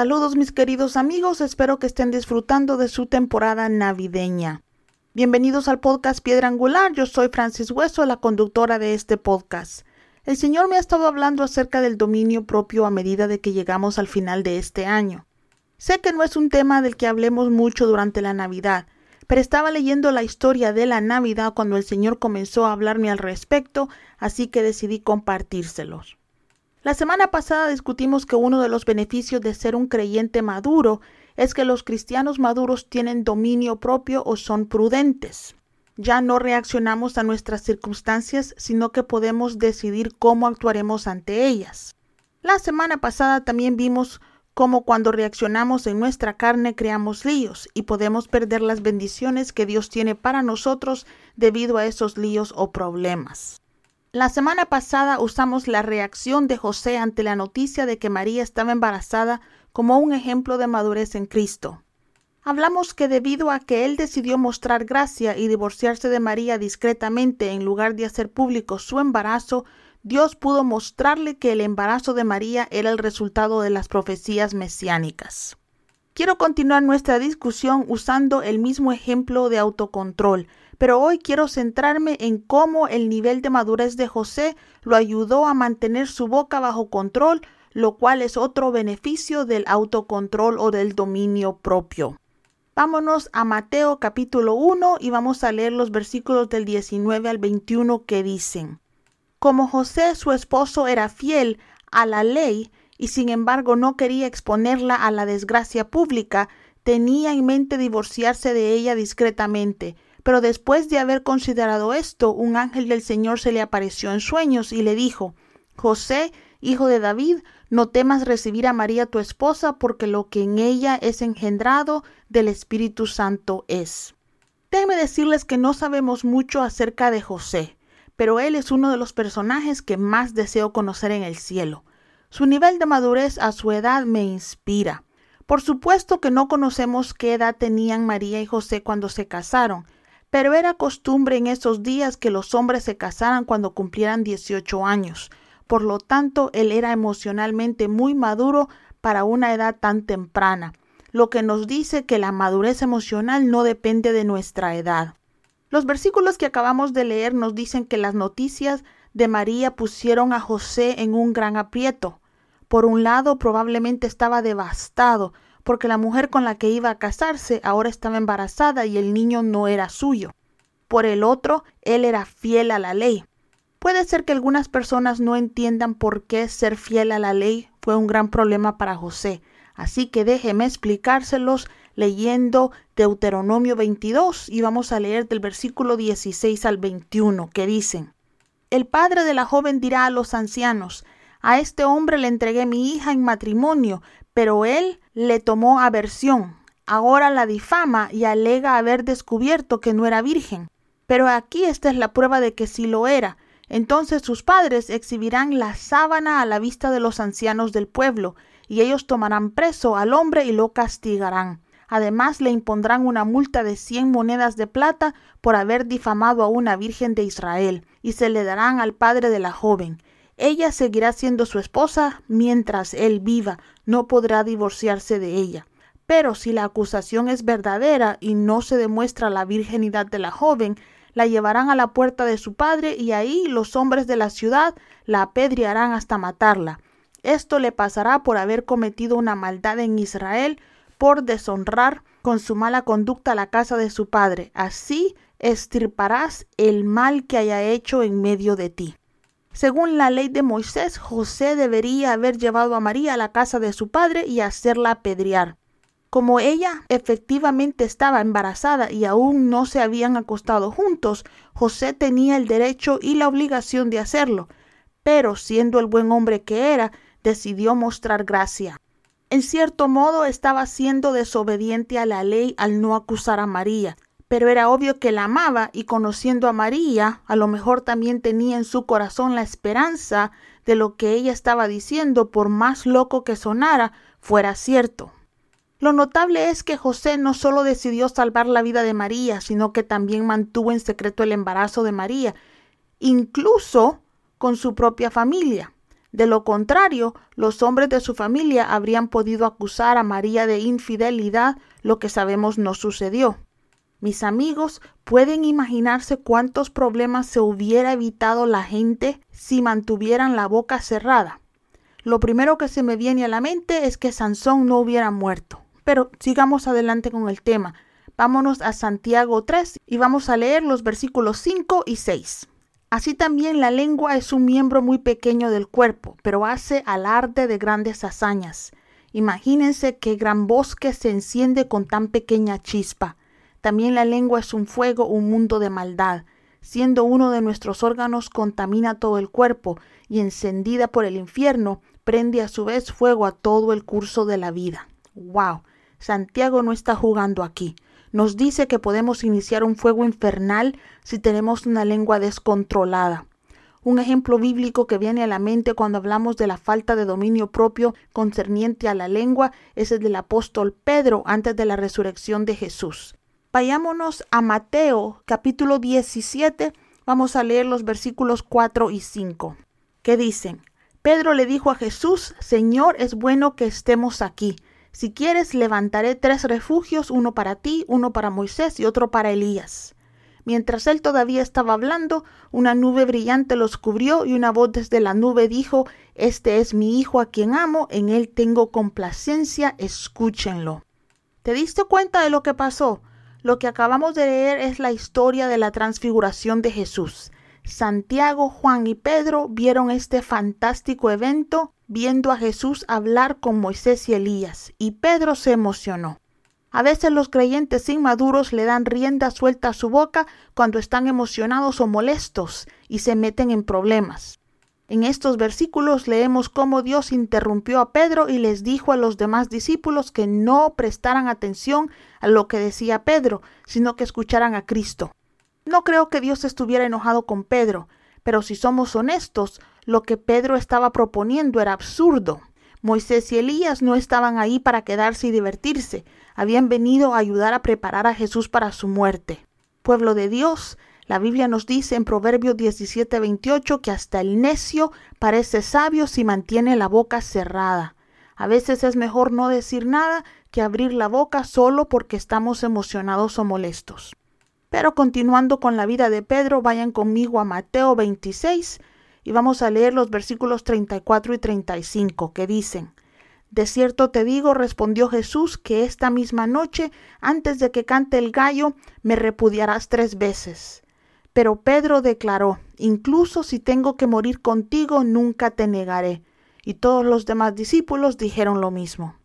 Saludos mis queridos amigos, espero que estén disfrutando de su temporada navideña. Bienvenidos al podcast Piedra Angular, yo soy Francis Hueso, la conductora de este podcast. El Señor me ha estado hablando acerca del dominio propio a medida de que llegamos al final de este año. Sé que no es un tema del que hablemos mucho durante la Navidad, pero estaba leyendo la historia de la Navidad cuando el Señor comenzó a hablarme al respecto, así que decidí compartírselos. La semana pasada discutimos que uno de los beneficios de ser un creyente maduro es que los cristianos maduros tienen dominio propio o son prudentes. Ya no reaccionamos a nuestras circunstancias, sino que podemos decidir cómo actuaremos ante ellas. La semana pasada también vimos cómo cuando reaccionamos en nuestra carne creamos líos y podemos perder las bendiciones que Dios tiene para nosotros debido a esos líos o problemas. La semana pasada usamos la reacción de José ante la noticia de que María estaba embarazada como un ejemplo de madurez en Cristo. Hablamos que debido a que él decidió mostrar gracia y divorciarse de María discretamente en lugar de hacer público su embarazo, Dios pudo mostrarle que el embarazo de María era el resultado de las profecías mesiánicas. Quiero continuar nuestra discusión usando el mismo ejemplo de autocontrol, pero hoy quiero centrarme en cómo el nivel de madurez de José lo ayudó a mantener su boca bajo control, lo cual es otro beneficio del autocontrol o del dominio propio. Vámonos a Mateo capítulo 1 y vamos a leer los versículos del 19 al 21 que dicen, Como José su esposo era fiel a la ley y sin embargo no quería exponerla a la desgracia pública, tenía en mente divorciarse de ella discretamente, pero después de haber considerado esto, un ángel del Señor se le apareció en sueños y le dijo, José, hijo de David, no temas recibir a María tu esposa, porque lo que en ella es engendrado del Espíritu Santo es. Déjenme decirles que no sabemos mucho acerca de José, pero él es uno de los personajes que más deseo conocer en el cielo. Su nivel de madurez a su edad me inspira. Por supuesto que no conocemos qué edad tenían María y José cuando se casaron, pero era costumbre en esos días que los hombres se casaran cuando cumplieran 18 años. Por lo tanto, él era emocionalmente muy maduro para una edad tan temprana, lo que nos dice que la madurez emocional no depende de nuestra edad. Los versículos que acabamos de leer nos dicen que las noticias de María pusieron a José en un gran aprieto. Por un lado, probablemente estaba devastado porque la mujer con la que iba a casarse ahora estaba embarazada y el niño no era suyo. Por el otro, él era fiel a la ley. Puede ser que algunas personas no entiendan por qué ser fiel a la ley fue un gran problema para José, así que déjeme explicárselos leyendo Deuteronomio 22 y vamos a leer del versículo 16 al 21 que dicen, El padre de la joven dirá a los ancianos, a este hombre le entregué mi hija en matrimonio, pero él le tomó aversión. Ahora la difama y alega haber descubierto que no era virgen. Pero aquí esta es la prueba de que sí lo era. Entonces sus padres exhibirán la sábana a la vista de los ancianos del pueblo, y ellos tomarán preso al hombre y lo castigarán. Además le impondrán una multa de cien monedas de plata por haber difamado a una virgen de Israel, y se le darán al padre de la joven. Ella seguirá siendo su esposa mientras él viva, no podrá divorciarse de ella. Pero si la acusación es verdadera y no se demuestra la virginidad de la joven, la llevarán a la puerta de su padre y ahí los hombres de la ciudad la apedrearán hasta matarla. Esto le pasará por haber cometido una maldad en Israel, por deshonrar con su mala conducta la casa de su padre. Así estirparás el mal que haya hecho en medio de ti. Según la ley de Moisés, José debería haber llevado a María a la casa de su padre y hacerla apedrear. Como ella efectivamente estaba embarazada y aún no se habían acostado juntos, José tenía el derecho y la obligación de hacerlo, pero siendo el buen hombre que era, decidió mostrar gracia. En cierto modo estaba siendo desobediente a la ley al no acusar a María, pero era obvio que la amaba y conociendo a María, a lo mejor también tenía en su corazón la esperanza de lo que ella estaba diciendo, por más loco que sonara, fuera cierto. Lo notable es que José no solo decidió salvar la vida de María, sino que también mantuvo en secreto el embarazo de María, incluso con su propia familia. De lo contrario, los hombres de su familia habrían podido acusar a María de infidelidad, lo que sabemos no sucedió. Mis amigos, ¿pueden imaginarse cuántos problemas se hubiera evitado la gente si mantuvieran la boca cerrada? Lo primero que se me viene a la mente es que Sansón no hubiera muerto. Pero sigamos adelante con el tema. Vámonos a Santiago 3 y vamos a leer los versículos 5 y 6. Así también la lengua es un miembro muy pequeño del cuerpo, pero hace alarde de grandes hazañas. Imagínense qué gran bosque se enciende con tan pequeña chispa. También la lengua es un fuego, un mundo de maldad. Siendo uno de nuestros órganos, contamina todo el cuerpo y encendida por el infierno, prende a su vez fuego a todo el curso de la vida. ¡Wow! Santiago no está jugando aquí nos dice que podemos iniciar un fuego infernal si tenemos una lengua descontrolada. Un ejemplo bíblico que viene a la mente cuando hablamos de la falta de dominio propio concerniente a la lengua es el del apóstol Pedro antes de la resurrección de Jesús. Vayámonos a Mateo capítulo 17, vamos a leer los versículos 4 y 5, que dicen, Pedro le dijo a Jesús, Señor, es bueno que estemos aquí. Si quieres, levantaré tres refugios, uno para ti, uno para Moisés y otro para Elías. Mientras él todavía estaba hablando, una nube brillante los cubrió y una voz desde la nube dijo, Este es mi Hijo a quien amo, en él tengo complacencia, escúchenlo. ¿Te diste cuenta de lo que pasó? Lo que acabamos de leer es la historia de la transfiguración de Jesús. Santiago, Juan y Pedro vieron este fantástico evento viendo a Jesús hablar con Moisés y Elías, y Pedro se emocionó. A veces los creyentes inmaduros le dan rienda suelta a su boca cuando están emocionados o molestos y se meten en problemas. En estos versículos leemos cómo Dios interrumpió a Pedro y les dijo a los demás discípulos que no prestaran atención a lo que decía Pedro, sino que escucharan a Cristo. No creo que Dios estuviera enojado con Pedro, pero si somos honestos, lo que Pedro estaba proponiendo era absurdo. Moisés y Elías no estaban ahí para quedarse y divertirse, habían venido a ayudar a preparar a Jesús para su muerte. Pueblo de Dios, la Biblia nos dice en Proverbios 17:28 que hasta el necio parece sabio si mantiene la boca cerrada. A veces es mejor no decir nada que abrir la boca solo porque estamos emocionados o molestos. Pero continuando con la vida de Pedro, vayan conmigo a Mateo 26 y vamos a leer los versículos 34 y 35 que dicen, De cierto te digo, respondió Jesús, que esta misma noche, antes de que cante el gallo, me repudiarás tres veces. Pero Pedro declaró, Incluso si tengo que morir contigo, nunca te negaré. Y todos los demás discípulos dijeron lo mismo.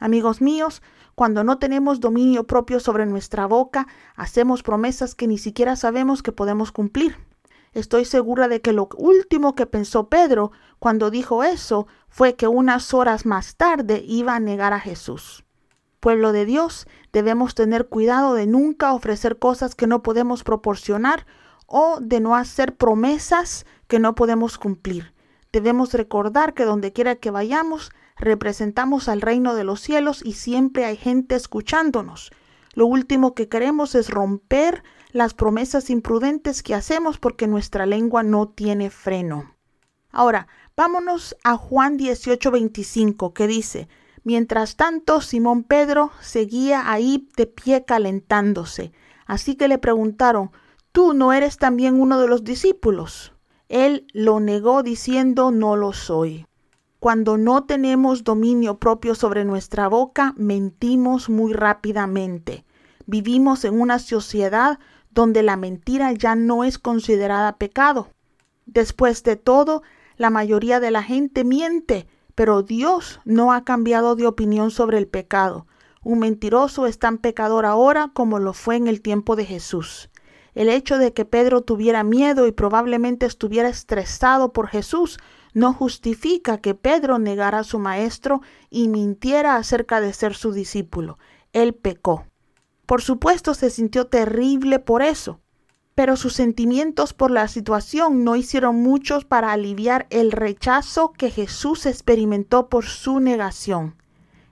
Amigos míos, cuando no tenemos dominio propio sobre nuestra boca, hacemos promesas que ni siquiera sabemos que podemos cumplir. Estoy segura de que lo último que pensó Pedro cuando dijo eso fue que unas horas más tarde iba a negar a Jesús. Pueblo de Dios, debemos tener cuidado de nunca ofrecer cosas que no podemos proporcionar o de no hacer promesas que no podemos cumplir. Debemos recordar que donde quiera que vayamos, representamos al reino de los cielos y siempre hay gente escuchándonos. Lo último que queremos es romper las promesas imprudentes que hacemos porque nuestra lengua no tiene freno. Ahora, vámonos a Juan 18:25 que dice, Mientras tanto, Simón Pedro seguía ahí de pie calentándose. Así que le preguntaron, ¿tú no eres también uno de los discípulos? Él lo negó diciendo, no lo soy. Cuando no tenemos dominio propio sobre nuestra boca, mentimos muy rápidamente. Vivimos en una sociedad donde la mentira ya no es considerada pecado. Después de todo, la mayoría de la gente miente, pero Dios no ha cambiado de opinión sobre el pecado. Un mentiroso es tan pecador ahora como lo fue en el tiempo de Jesús. El hecho de que Pedro tuviera miedo y probablemente estuviera estresado por Jesús no justifica que Pedro negara a su maestro y mintiera acerca de ser su discípulo. Él pecó. Por supuesto se sintió terrible por eso. pero sus sentimientos por la situación no hicieron muchos para aliviar el rechazo que Jesús experimentó por su negación.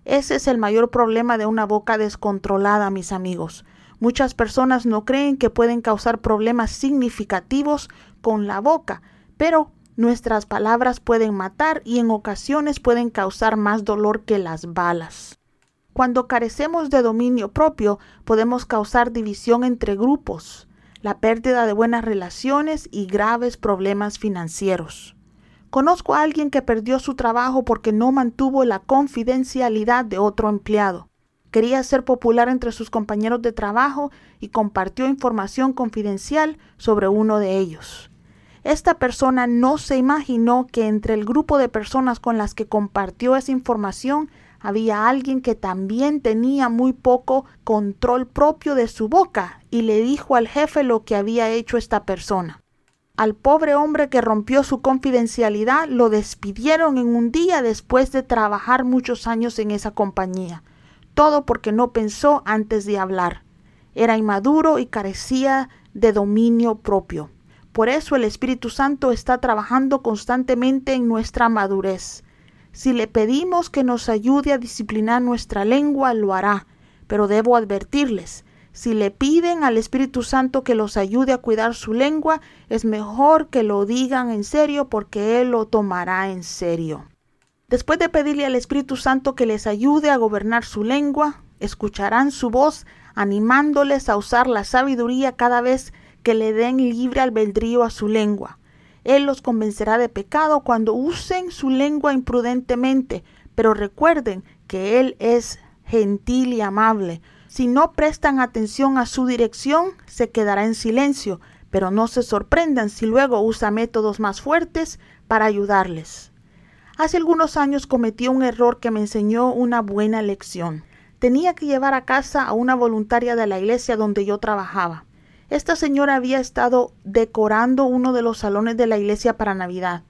Ese es el mayor problema de una boca descontrolada, mis amigos. Muchas personas no creen que pueden causar problemas significativos con la boca, pero nuestras palabras pueden matar y en ocasiones pueden causar más dolor que las balas. Cuando carecemos de dominio propio, podemos causar división entre grupos, la pérdida de buenas relaciones y graves problemas financieros. Conozco a alguien que perdió su trabajo porque no mantuvo la confidencialidad de otro empleado. Quería ser popular entre sus compañeros de trabajo y compartió información confidencial sobre uno de ellos. Esta persona no se imaginó que entre el grupo de personas con las que compartió esa información había alguien que también tenía muy poco control propio de su boca y le dijo al jefe lo que había hecho esta persona. Al pobre hombre que rompió su confidencialidad lo despidieron en un día después de trabajar muchos años en esa compañía. Todo porque no pensó antes de hablar. Era inmaduro y carecía de dominio propio. Por eso el Espíritu Santo está trabajando constantemente en nuestra madurez. Si le pedimos que nos ayude a disciplinar nuestra lengua, lo hará. Pero debo advertirles, si le piden al Espíritu Santo que los ayude a cuidar su lengua, es mejor que lo digan en serio porque Él lo tomará en serio. Después de pedirle al Espíritu Santo que les ayude a gobernar su lengua, escucharán su voz animándoles a usar la sabiduría cada vez que le den libre albedrío a su lengua. Él los convencerá de pecado cuando usen su lengua imprudentemente, pero recuerden que Él es gentil y amable. Si no prestan atención a su dirección, se quedará en silencio, pero no se sorprendan si luego usa métodos más fuertes para ayudarles. Hace algunos años cometí un error que me enseñó una buena lección. Tenía que llevar a casa a una voluntaria de la iglesia donde yo trabajaba. Esta señora había estado decorando uno de los salones de la iglesia para Navidad.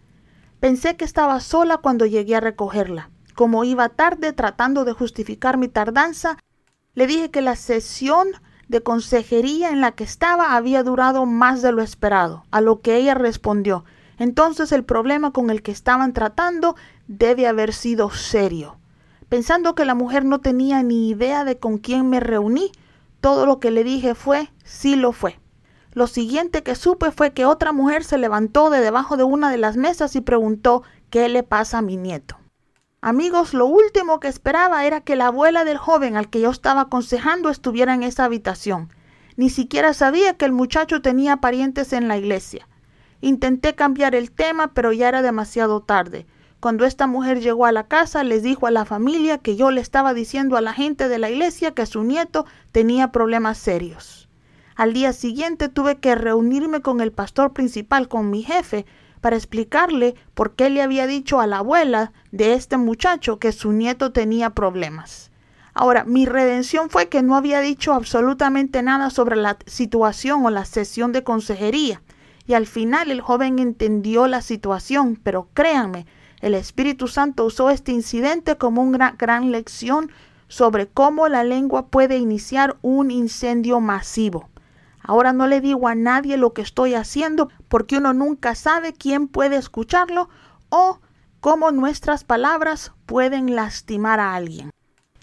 Pensé que estaba sola cuando llegué a recogerla. Como iba tarde tratando de justificar mi tardanza, le dije que la sesión de consejería en la que estaba había durado más de lo esperado, a lo que ella respondió entonces el problema con el que estaban tratando debe haber sido serio. Pensando que la mujer no tenía ni idea de con quién me reuní, todo lo que le dije fue, sí lo fue. Lo siguiente que supe fue que otra mujer se levantó de debajo de una de las mesas y preguntó qué le pasa a mi nieto. Amigos, lo último que esperaba era que la abuela del joven al que yo estaba aconsejando estuviera en esa habitación. Ni siquiera sabía que el muchacho tenía parientes en la iglesia. Intenté cambiar el tema, pero ya era demasiado tarde. Cuando esta mujer llegó a la casa, les dijo a la familia que yo le estaba diciendo a la gente de la iglesia que su nieto tenía problemas serios. Al día siguiente tuve que reunirme con el pastor principal, con mi jefe, para explicarle por qué le había dicho a la abuela de este muchacho que su nieto tenía problemas. Ahora, mi redención fue que no había dicho absolutamente nada sobre la situación o la sesión de consejería. Y al final el joven entendió la situación, pero créanme, el Espíritu Santo usó este incidente como una gran lección sobre cómo la lengua puede iniciar un incendio masivo. Ahora no le digo a nadie lo que estoy haciendo porque uno nunca sabe quién puede escucharlo o cómo nuestras palabras pueden lastimar a alguien.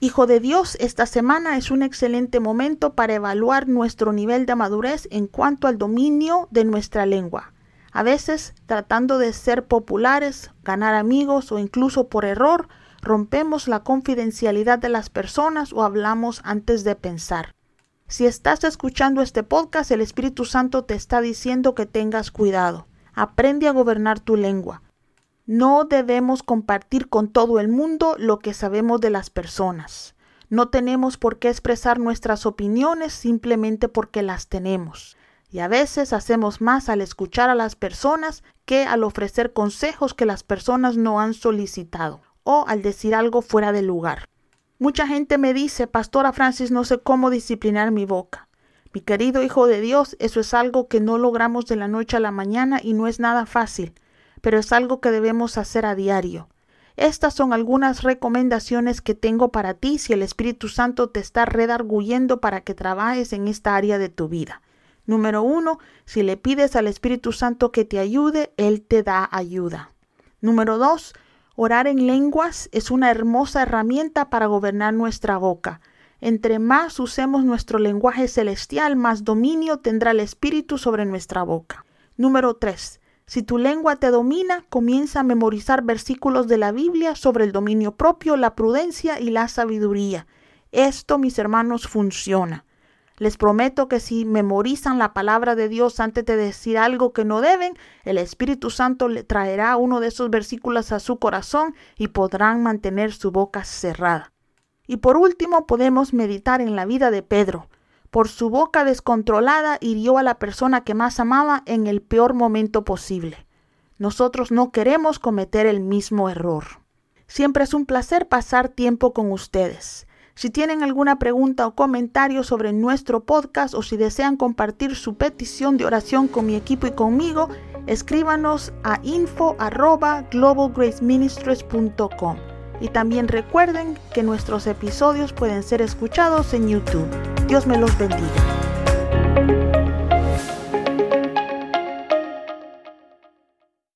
Hijo de Dios, esta semana es un excelente momento para evaluar nuestro nivel de madurez en cuanto al dominio de nuestra lengua. A veces, tratando de ser populares, ganar amigos o incluso por error, rompemos la confidencialidad de las personas o hablamos antes de pensar. Si estás escuchando este podcast, el Espíritu Santo te está diciendo que tengas cuidado. Aprende a gobernar tu lengua. No debemos compartir con todo el mundo lo que sabemos de las personas. No tenemos por qué expresar nuestras opiniones simplemente porque las tenemos. Y a veces hacemos más al escuchar a las personas que al ofrecer consejos que las personas no han solicitado o al decir algo fuera de lugar. Mucha gente me dice, Pastora Francis, no sé cómo disciplinar mi boca. Mi querido Hijo de Dios, eso es algo que no logramos de la noche a la mañana y no es nada fácil, pero es algo que debemos hacer a diario. Estas son algunas recomendaciones que tengo para ti si el Espíritu Santo te está redarguyendo para que trabajes en esta área de tu vida. Número uno, si le pides al Espíritu Santo que te ayude, Él te da ayuda. Número dos, orar en lenguas es una hermosa herramienta para gobernar nuestra boca. Entre más usemos nuestro lenguaje celestial, más dominio tendrá el Espíritu sobre nuestra boca. Número 3. Si tu lengua te domina, comienza a memorizar versículos de la Biblia sobre el dominio propio, la prudencia y la sabiduría. Esto, mis hermanos, funciona. Les prometo que si memorizan la palabra de Dios antes de decir algo que no deben, el Espíritu Santo le traerá uno de esos versículos a su corazón y podrán mantener su boca cerrada. Y por último podemos meditar en la vida de Pedro. Por su boca descontrolada hirió a la persona que más amaba en el peor momento posible. Nosotros no queremos cometer el mismo error. Siempre es un placer pasar tiempo con ustedes. Si tienen alguna pregunta o comentario sobre nuestro podcast o si desean compartir su petición de oración con mi equipo y conmigo, escríbanos a info@globalgraceministries.com. Y también recuerden que nuestros episodios pueden ser escuchados en YouTube. Dios me los bendiga.